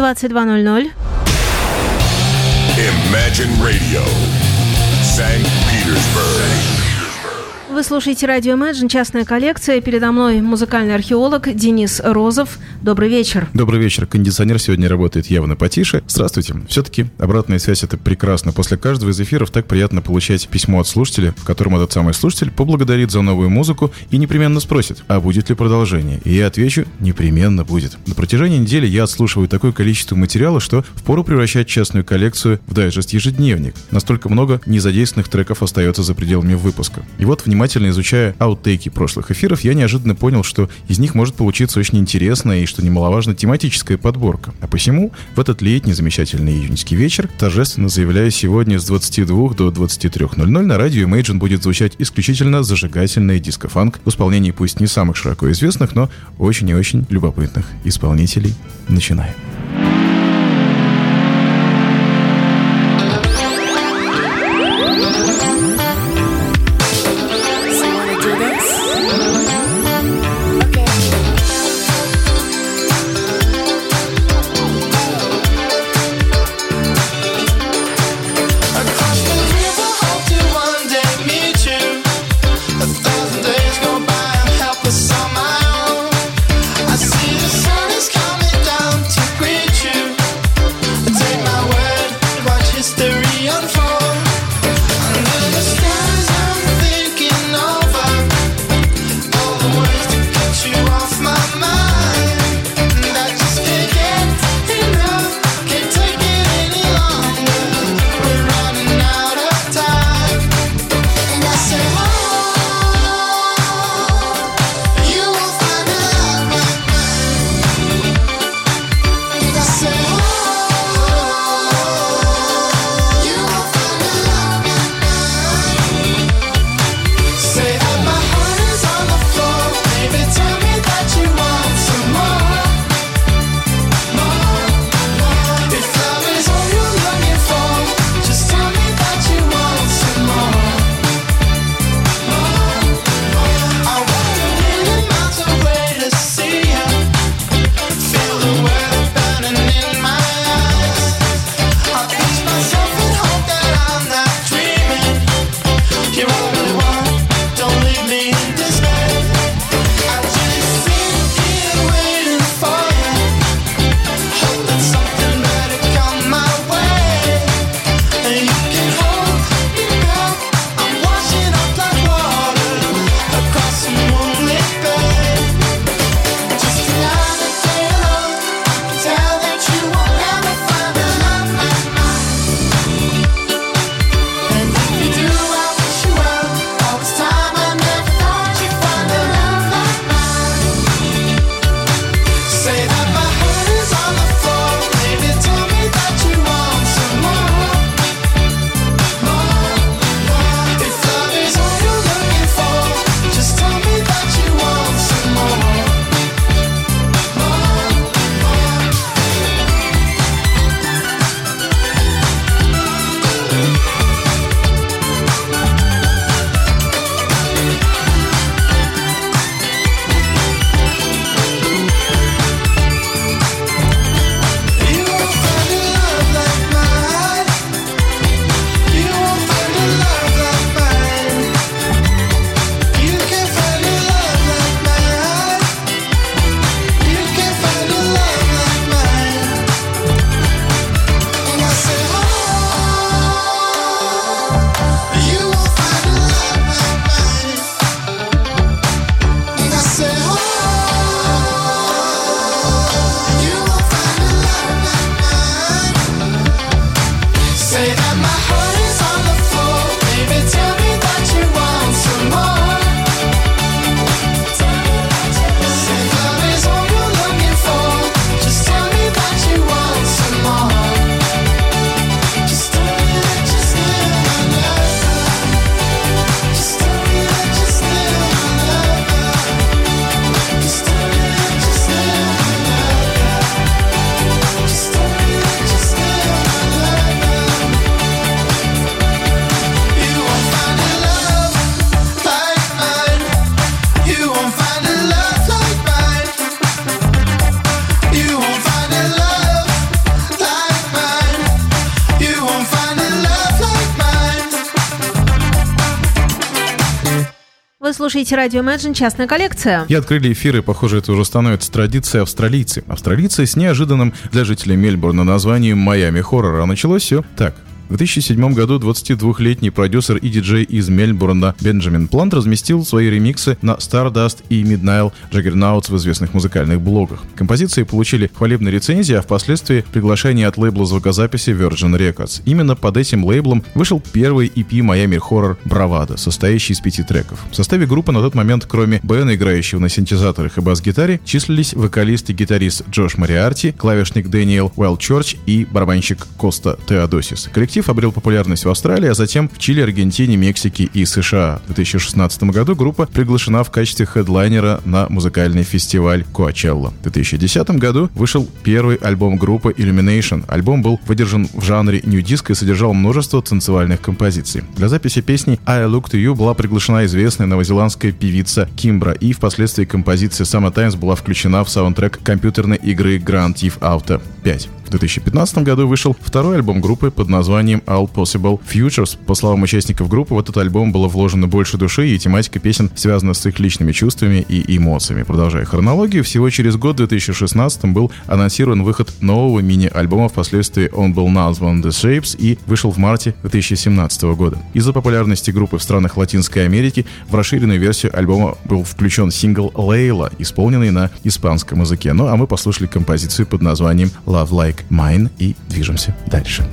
22.00. Imagine Radio, St. Petersburg. Вы слушаете радио Imagine, частная коллекция. Передо мной музыкальный археолог Денис Розов. Добрый вечер. Добрый вечер. Кондиционер сегодня работает явно потише. Здравствуйте. Все-таки обратная связь это прекрасно. После каждого из эфиров так приятно получать письмо от слушателя, в котором этот самый слушатель поблагодарит за новую музыку и непременно спросит, а будет ли продолжение. И я отвечу, непременно будет. На протяжении недели я отслушиваю такое количество материала, что впору превращать частную коллекцию в дайджест-ежедневник. Настолько много незадействованных треков остается за пределами выпуска. И вот, внимание внимательно изучая аутейки прошлых эфиров, я неожиданно понял, что из них может получиться очень интересная и, что немаловажно, тематическая подборка. А посему в этот летний замечательный июньский вечер торжественно заявляю сегодня с 22 до 23.00 на радио Imagine будет звучать исключительно зажигательный диско-фанк в исполнении пусть не самых широко известных, но очень и очень любопытных исполнителей. Начинаем. Слушаете радио Imagine «Частная коллекция». И открыли эфиры, похоже, это уже становится традицией австралийцы. Австралийцы с неожиданным для жителей Мельбурна названием «Майами Хоррор». А началось все так – в 2007 году 22-летний продюсер и диджей из Мельбурна Бенджамин Плант разместил свои ремиксы на Stardust и Midnight Juggernauts в известных музыкальных блогах. Композиции получили хвалебные рецензии, а впоследствии приглашение от лейбла звукозаписи Virgin Records. Именно под этим лейблом вышел первый EP Miami Horror Bravado, состоящий из пяти треков. В составе группы на тот момент, кроме Бена, играющего на синтезаторах и бас-гитаре, числились вокалист и гитарист Джош Мариарти, клавишник Дэниел Уэллчорч и барабанщик Коста Теодосис. Коллектив коллектив обрел популярность в Австралии, а затем в Чили, Аргентине, Мексике и США. В 2016 году группа приглашена в качестве хедлайнера на музыкальный фестиваль Коачелла. В 2010 году вышел первый альбом группы Illumination. Альбом был выдержан в жанре нью-диско и содержал множество танцевальных композиций. Для записи песни I Look to You была приглашена известная новозеландская певица Кимбра, и впоследствии композиция Summertimes была включена в саундтрек компьютерной игры Grand Theft Auto 5. В 2015 году вышел второй альбом группы под названием All Possible Futures. По словам участников группы, в этот альбом было вложено больше души, и тематика песен связана с их личными чувствами и эмоциями. Продолжая хронологию, всего через год, в 2016 был анонсирован выход нового мини-альбома, впоследствии он был назван The Shapes и вышел в марте 2017 года. Из-за популярности группы в странах Латинской Америки в расширенную версию альбома был включен сингл «Лейла», исполненный на испанском языке. Ну а мы послушали композицию под названием «Love Like Mine и движемся дальше.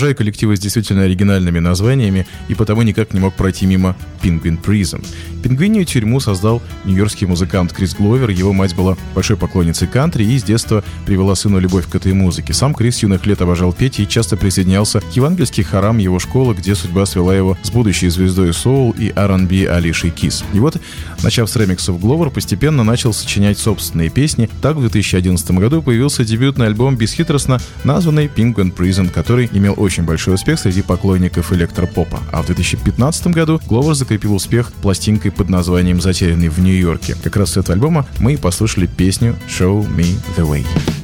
Обожаю коллективы с действительно оригинальными названиями и потому никак не мог пройти мимо Penguin Prison. Пингвинию тюрьму создал нью-йоркский музыкант Крис Гловер. Его мать была большой поклонницей кантри и с детства привела сыну любовь к этой музыке. Сам Крис юных лет обожал петь и часто присоединялся к евангельским хорам его школы, где судьба свела его с будущей звездой соул и R&B Алишей Кис. И вот, начав с ремиксов Гловер, постепенно начал сочинять собственные песни. Так в 2011 году появился дебютный альбом бесхитростно названный Penguin Prison, который имел очень большой успех среди поклонников электропопа. А в 2015 году Гловер закрепил успех пластинкой музыкой под названием «Затерянный в Нью-Йорке». Как раз с этого альбома мы и послушали песню «Show Me The Way».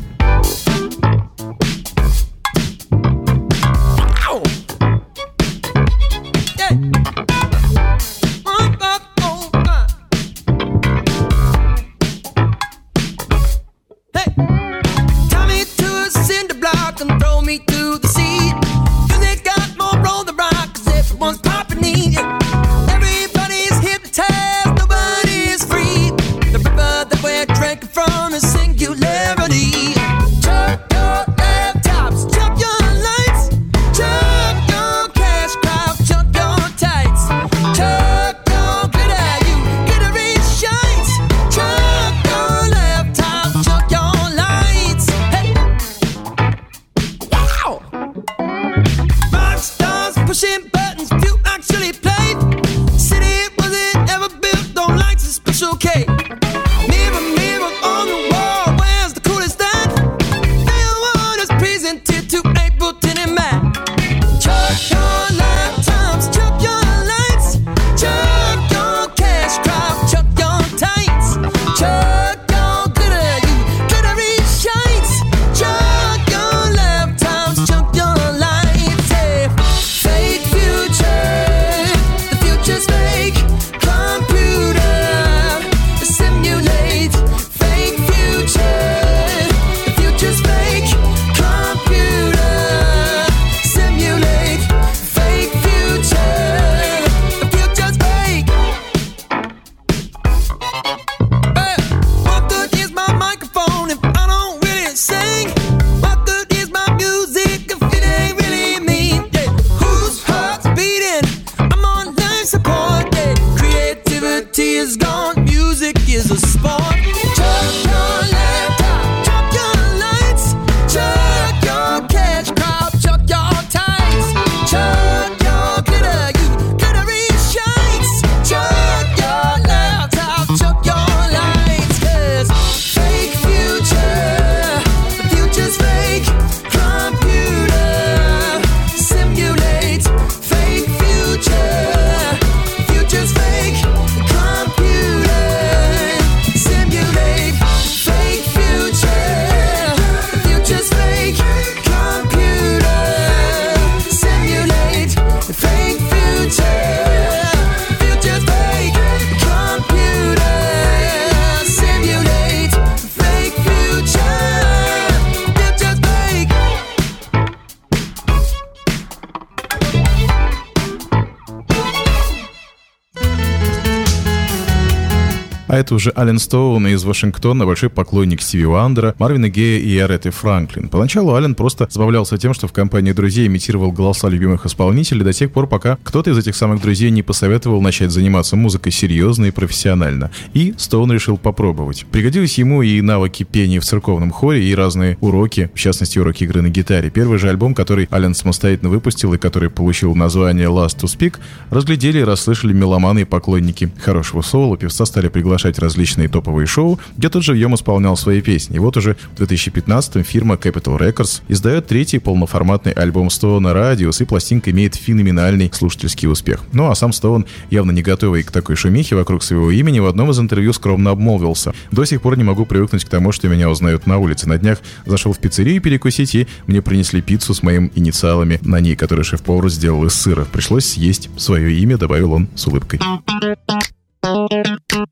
А это уже Ален Стоун из Вашингтона, большой поклонник Стиви Уандера, Марвина Гея и Ареты Франклин. Поначалу Ален просто забавлялся тем, что в компании друзей имитировал голоса любимых исполнителей до тех пор, пока кто-то из этих самых друзей не посоветовал начать заниматься музыкой серьезно и профессионально. И Стоун решил попробовать. Пригодились ему и навыки пения в церковном хоре, и разные уроки, в частности, уроки игры на гитаре. Первый же альбом, который Ален самостоятельно выпустил и который получил название Last to Speak, разглядели и расслышали меломаны и поклонники хорошего соло. Певца стали приглашать приглашать различные топовые шоу, где тот же живьем исполнял свои песни. И вот уже в 2015-м фирма Capital Records издает третий полноформатный альбом Стоуна «Радиус», и пластинка имеет феноменальный слушательский успех. Ну а сам Стоун, явно не готовый к такой шумихе вокруг своего имени, в одном из интервью скромно обмолвился. «До сих пор не могу привыкнуть к тому, что меня узнают на улице. На днях зашел в пиццерию перекусить, и мне принесли пиццу с моим инициалами на ней, которую шеф-повар сделал из сыра. Пришлось съесть свое имя, добавил он с улыбкой.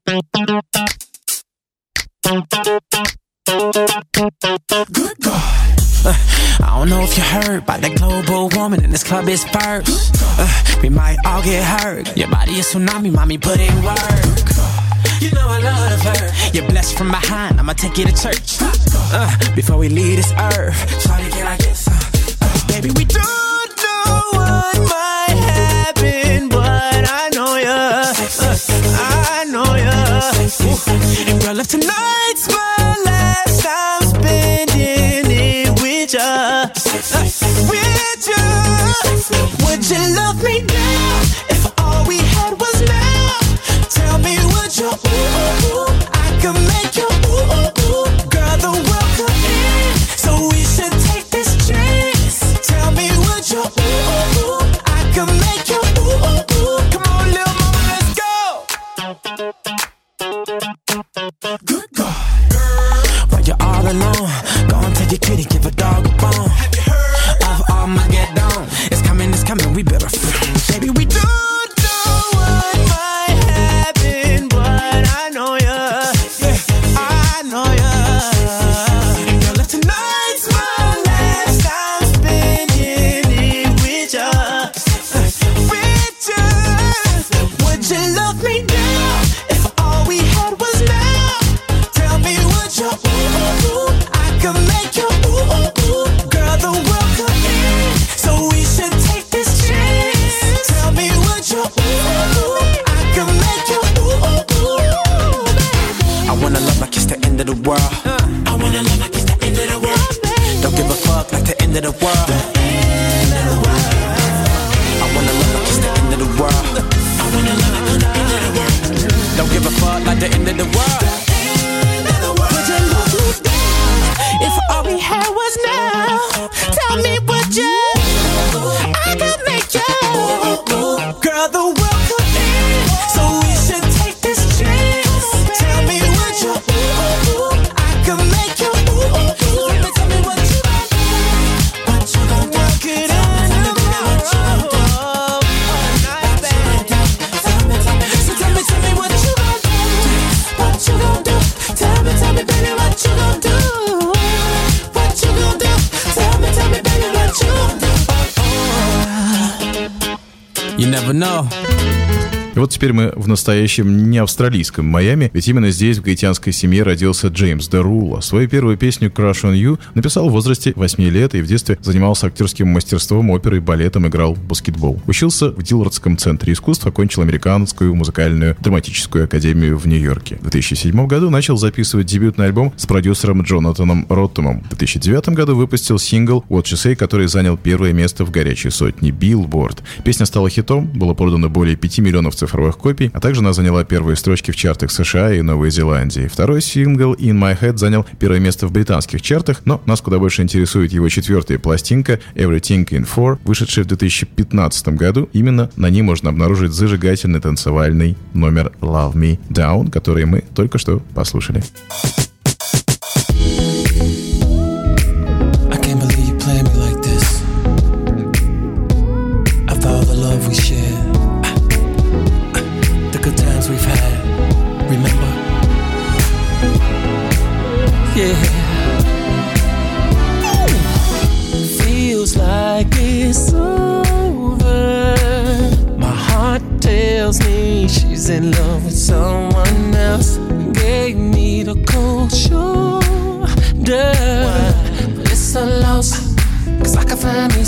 Good God. I don't know if you heard about that global woman in this club is first. Uh, we might all get hurt. Your body is tsunami, mommy, put in work. You know I love her. You're blessed from behind. I'ma take you to church. Uh, before we leave this earth. Try to get like. of tonight. the end of the world. I wanna love like it's the end of the world. Don't give a fuck like the end of the world. I wanna love like it's the end of the world. I wanna love like it's the end of the world. Don't give a fuck like the end of the world. no. И вот теперь мы в настоящем не австралийском Майами, ведь именно здесь в гаитянской семье родился Джеймс Дерула. Свою первую песню «Crush on You» написал в возрасте 8 лет и в детстве занимался актерским мастерством, оперой, балетом, играл в баскетбол. Учился в Диллардском центре искусств, окончил американскую музыкальную драматическую академию в Нью-Йорке. В 2007 году начал записывать дебютный альбом с продюсером Джонатаном Роттомом. В 2009 году выпустил сингл «What She Say», который занял первое место в горячей сотне Billboard. Песня стала хитом, было продано более 5 миллионов цифровых копий, а также она заняла первые строчки в чартах США и Новой Зеландии. Второй сингл «In My Head» занял первое место в британских чартах, но нас куда больше интересует его четвертая пластинка «Everything in Four», вышедшая в 2015 году. Именно на ней можно обнаружить зажигательный танцевальный номер «Love Me Down», который мы только что послушали.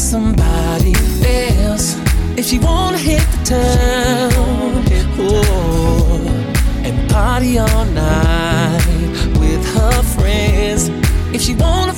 somebody else. If she wanna hit the town oh, and party all night with her friends. If she wanna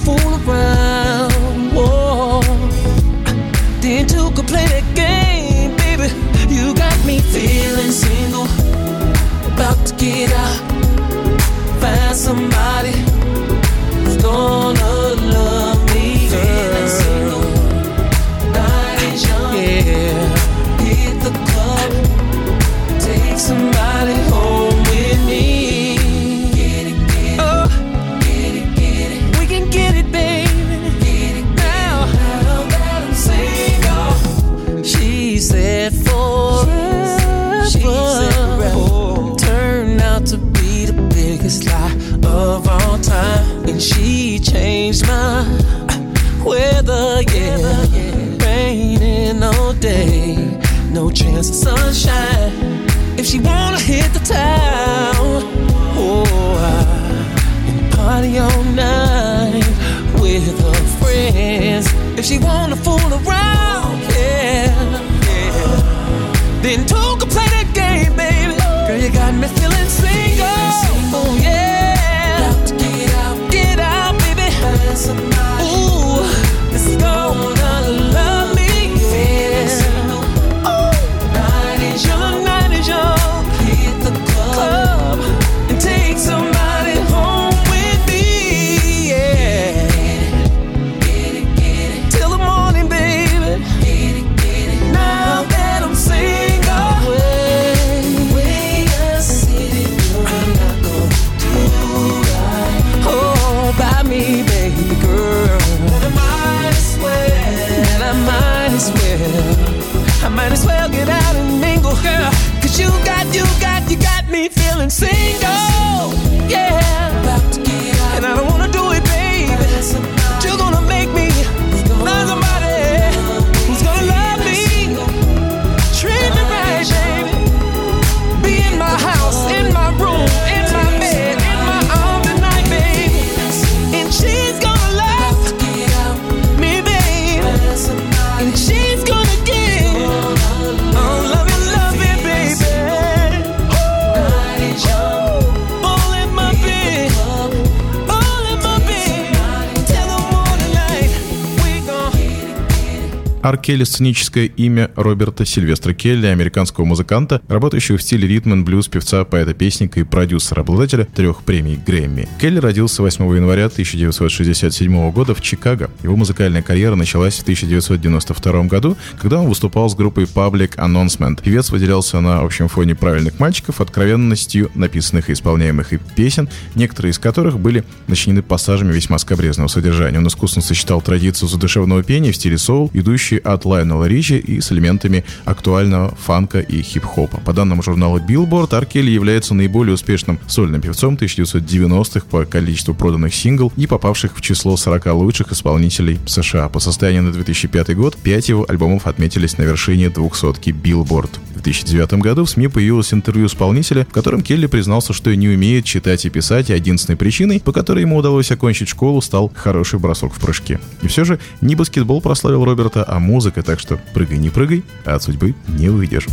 Келли – сценическое имя Роберта Сильвестра Келли, американского музыканта, работающего в стиле ритм н блюз, певца, поэта-песника и продюсера, обладателя трех премий Грэмми. Келли родился 8 января 1967 года в Чикаго. Его музыкальная карьера началась в 1992 году, когда он выступал с группой Public Announcement. Певец выделялся на общем фоне правильных мальчиков откровенностью написанных и исполняемых и песен, некоторые из которых были начинены пассажами весьма скобрезного содержания. Он искусно сочетал традицию задушевного пения в стиле соул, идущий от Лайонела Ричи и с элементами актуального фанка и хип-хопа. По данным журнала Billboard, Аркели является наиболее успешным сольным певцом 1990-х по количеству проданных сингл и попавших в число 40 лучших исполнителей США. По состоянию на 2005 год 5 его альбомов отметились на вершине 200-ки Billboard. В 2009 году в СМИ появилось интервью исполнителя, в котором Келли признался, что не умеет читать и писать, и единственной причиной, по которой ему удалось окончить школу, стал хороший бросок в прыжке. И все же не баскетбол прославил Роберта, а музыка, так что прыгай не прыгай, а от судьбы не уйдешь.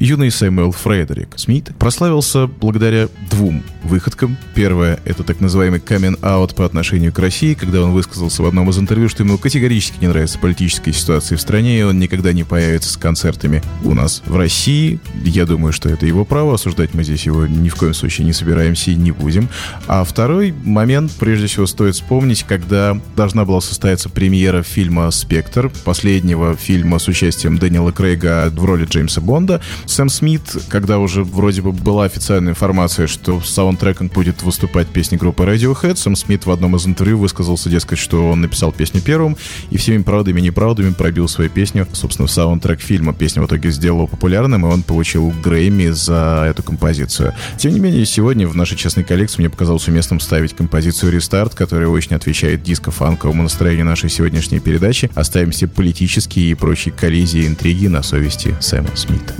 Юный Сэмюэл Фредерик Смит прославился благодаря двум выходкам. Первое — это так называемый камен-аут по отношению к России, когда он высказался в одном из интервью, что ему категорически не нравится политическая ситуация в стране, и он никогда не появится с концертами у нас в России. Я думаю, что это его право, осуждать мы здесь его ни в коем случае не собираемся и не будем. А второй момент, прежде всего, стоит вспомнить, когда должна была состояться премьера фильма «Спектр», последнего фильма с участием Дэниела Крейга в роли Джеймса Бонда. Сэм Смит, когда уже вроде бы была официальная информация, что с саундтреком будет выступать песни группы Radiohead, Сэм Смит в одном из интервью высказался, дескать, что он написал песню первым и всеми правдами и неправдами пробил свою песню, собственно, в саундтрек фильма. Песня в итоге сделала популярным, и он получил Грэмми за эту композицию. Тем не менее, сегодня в нашей частной коллекции мне показалось уместным ставить композицию «Рестарт», которая очень отвечает диско-фанковому настроению нашей сегодняшней передачи. Оставим все политические и прочие коллизии и интриги на совести Сэма Смита.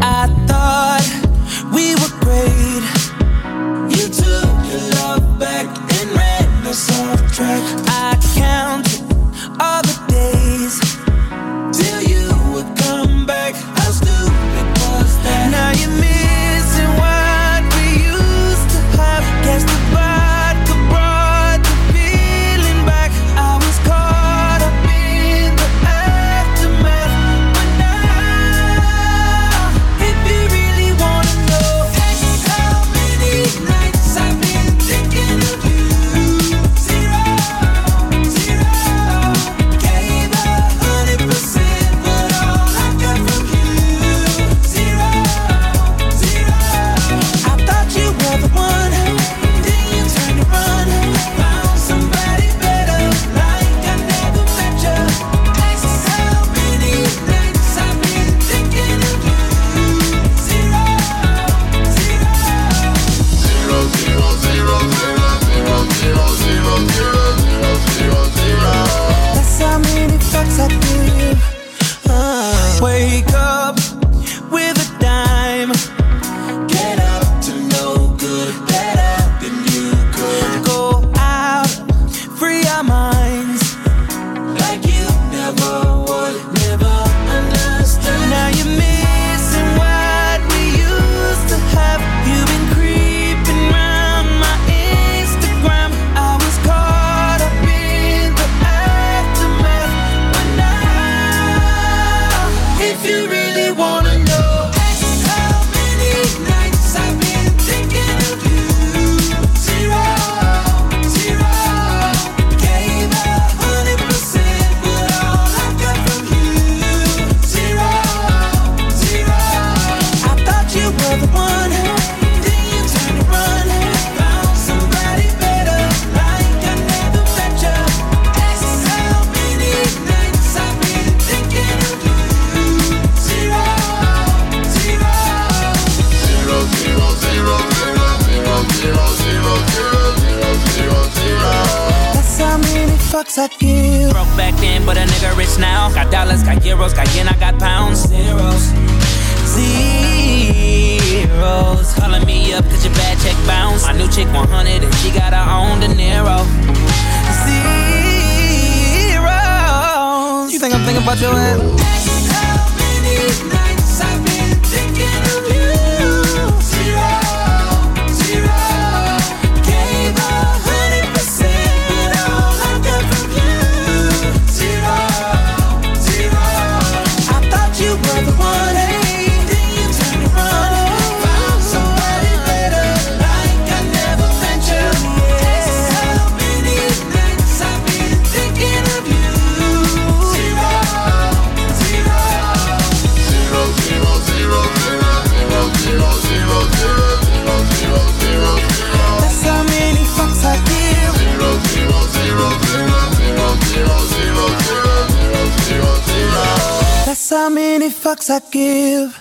I thought we were great.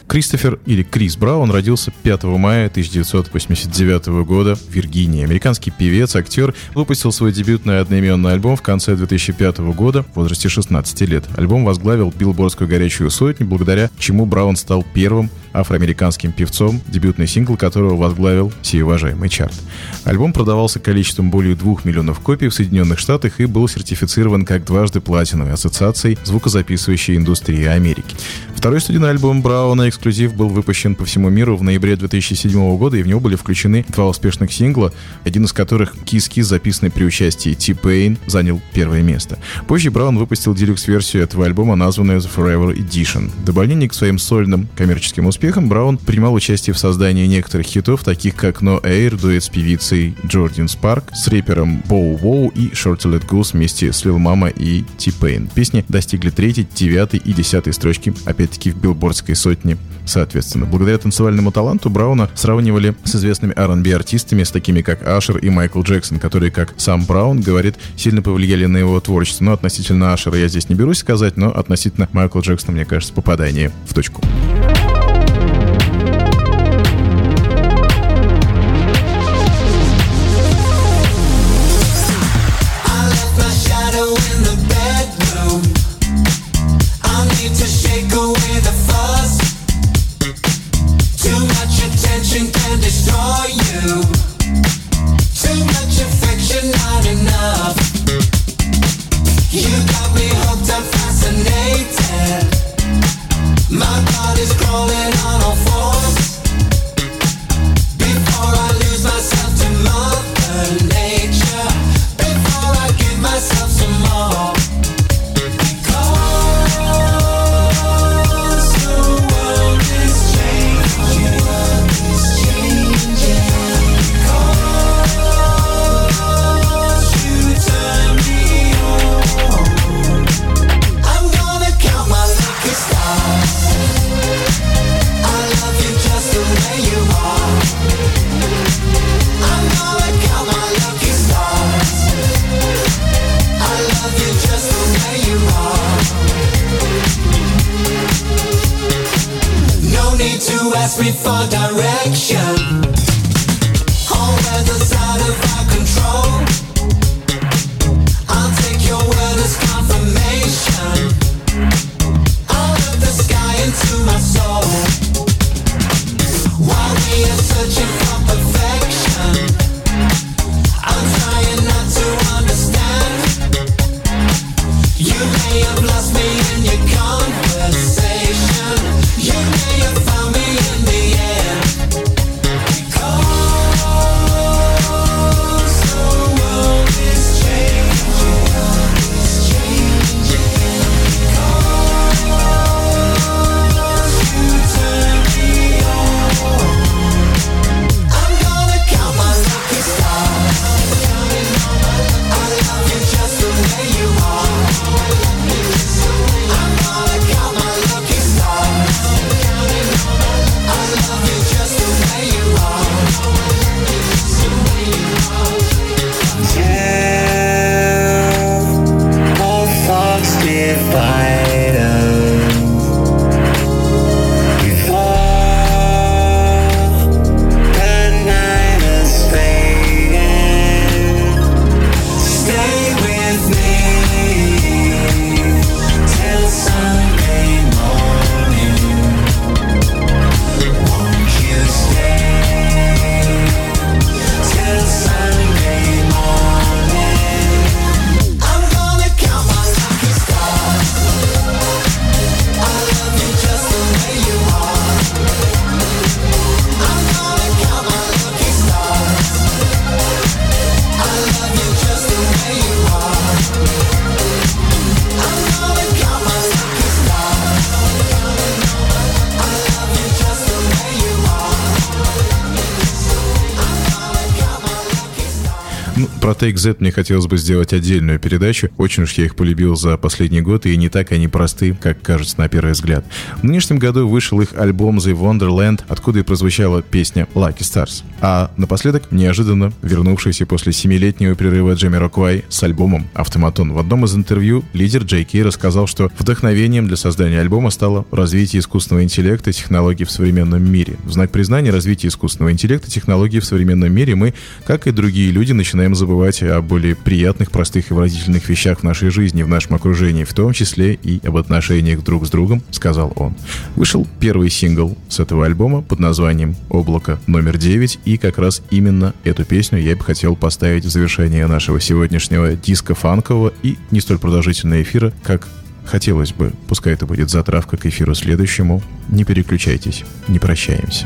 Кристофер или Крис Браун родился 5 мая 1989 года в Виргинии. Американский певец, актер, выпустил свой дебютный одноименный альбом в конце 2005 года в возрасте 16 лет. Альбом возглавил билбордскую горячую сотню, благодаря чему Браун стал первым афроамериканским певцом, дебютный сингл которого возглавил сей уважаемый чарт. Альбом продавался количеством более 2 миллионов копий в Соединенных Штатах и был сертифицирован как дважды платиновой ассоциацией звукозаписывающей индустрии Америки. Второй студийный альбом Брауна «Эксклюзив» был выпущен по всему миру в ноябре 2007 года, и в него были включены два успешных сингла, один из которых «Kiss Kiss», записанный при участии T-Pain, занял первое место. Позже Браун выпустил делюкс-версию этого альбома, названную The Forever Edition. В дополнение к своим сольным коммерческим успехам Браун принимал участие в создании некоторых хитов, таких как No Air, дуэт с певицей Джордин Спарк, с рэпером Боу Воу и Shorty Let Goose вместе с Lil Mama и T-Pain. Песни достигли третьей, девятой и десятой строчки, опять-таки в билбордской сотне соответственно. Благодаря танцевальному таланту Брауна сравнивали с известными R&B артистами, с такими как Ашер и Майкл Джексон, которые, как сам Браун говорит, сильно повлияли на его творчество. Но относительно Ашера я здесь не берусь сказать, но относительно Майкла Джексона, мне кажется, попадание в точку. Take Z мне хотелось бы сделать отдельную передачу. Очень уж я их полюбил за последний год, и не так они просты, как кажется на первый взгляд. В нынешнем году вышел их альбом The Wonderland, откуда и прозвучала песня Lucky Stars. А напоследок, неожиданно, вернувшийся после семилетнего перерыва Джемми Роквай с альбомом «Автоматон». В одном из интервью лидер Джей рассказал, что вдохновением для создания альбома стало развитие искусственного интеллекта и технологий в современном мире. В знак признания развития искусственного интеллекта и технологий в современном мире мы, как и другие люди, начинаем забывать кстати, о более приятных, простых и выразительных вещах в нашей жизни, в нашем окружении, в том числе и об отношениях друг с другом, сказал он. Вышел первый сингл с этого альбома под названием «Облако номер 9», и как раз именно эту песню я бы хотел поставить в завершение нашего сегодняшнего диско-фанкового и не столь продолжительного эфира, как хотелось бы. Пускай это будет затравка к эфиру следующему. Не переключайтесь, не прощаемся.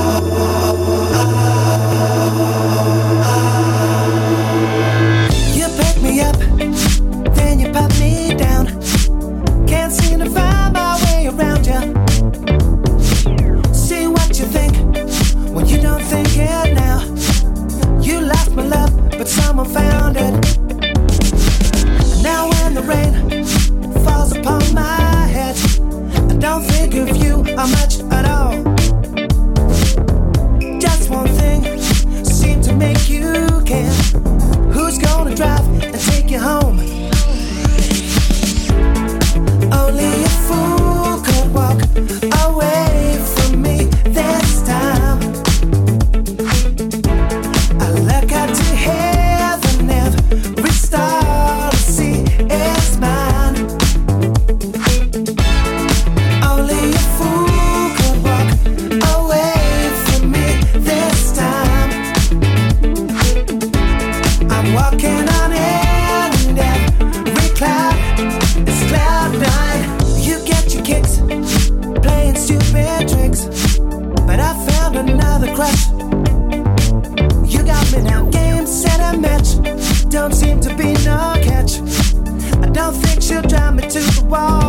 wow.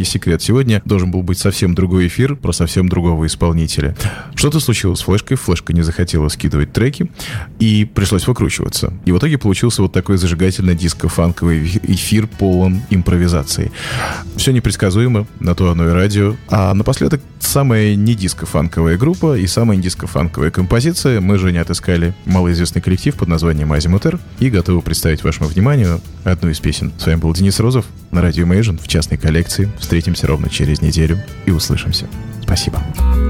маленький секрет. Сегодня должен был быть совсем другой эфир про совсем другого исполнителя. Что-то случилось с флешкой, флешка не захотела скидывать треки, и пришлось выкручиваться. И в итоге получился вот такой зажигательный диско-фанковый эфир полон импровизации. Все непредсказуемо, на то оно и радио. А напоследок самая не диско-фанковая группа и самая не диско-фанковая композиция. Мы же не отыскали малоизвестный коллектив под названием Азимутер и готовы представить вашему вниманию одну из песен. С вами был Денис Розов на Радио Imagine в частной коллекции. Встретимся ровно через неделю и услышимся. Спасибо. Спасибо.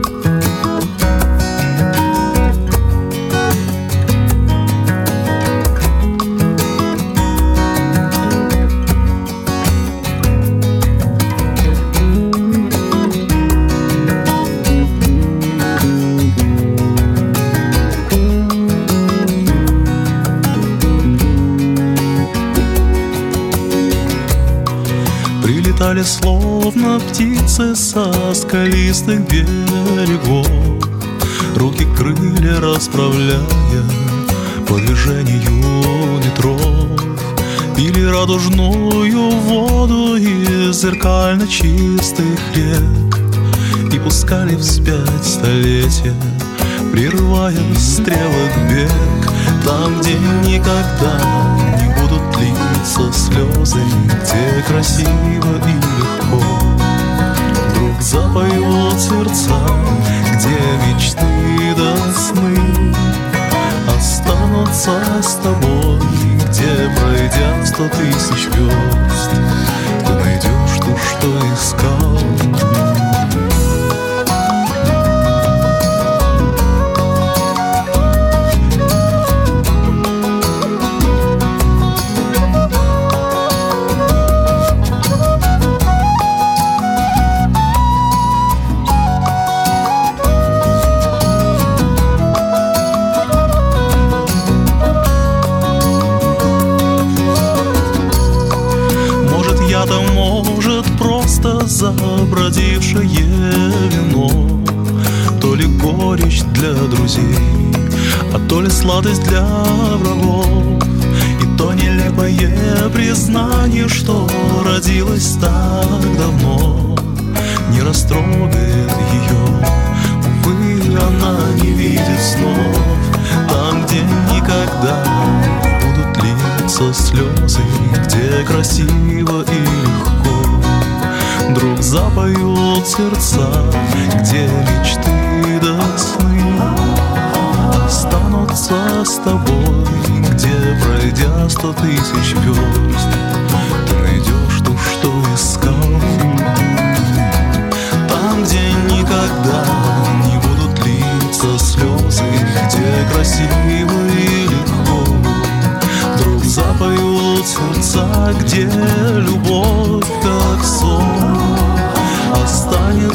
летели, словно птицы со скалистых берегов, Руки крылья расправляя по движению ветров, Пили радужную воду из зеркально чистых рек И пускали вспять столетия, прерывая стрелок бег. Там, где никогда не будут длиться слезы, где красиво и легко Вдруг запоют сердца, где мечты до сны. Останутся с тобой, где пройдя сто тысяч верст Ты найдешь то, что искал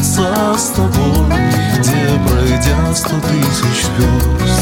Останется с тобой, где пройдя сто тысяч звезд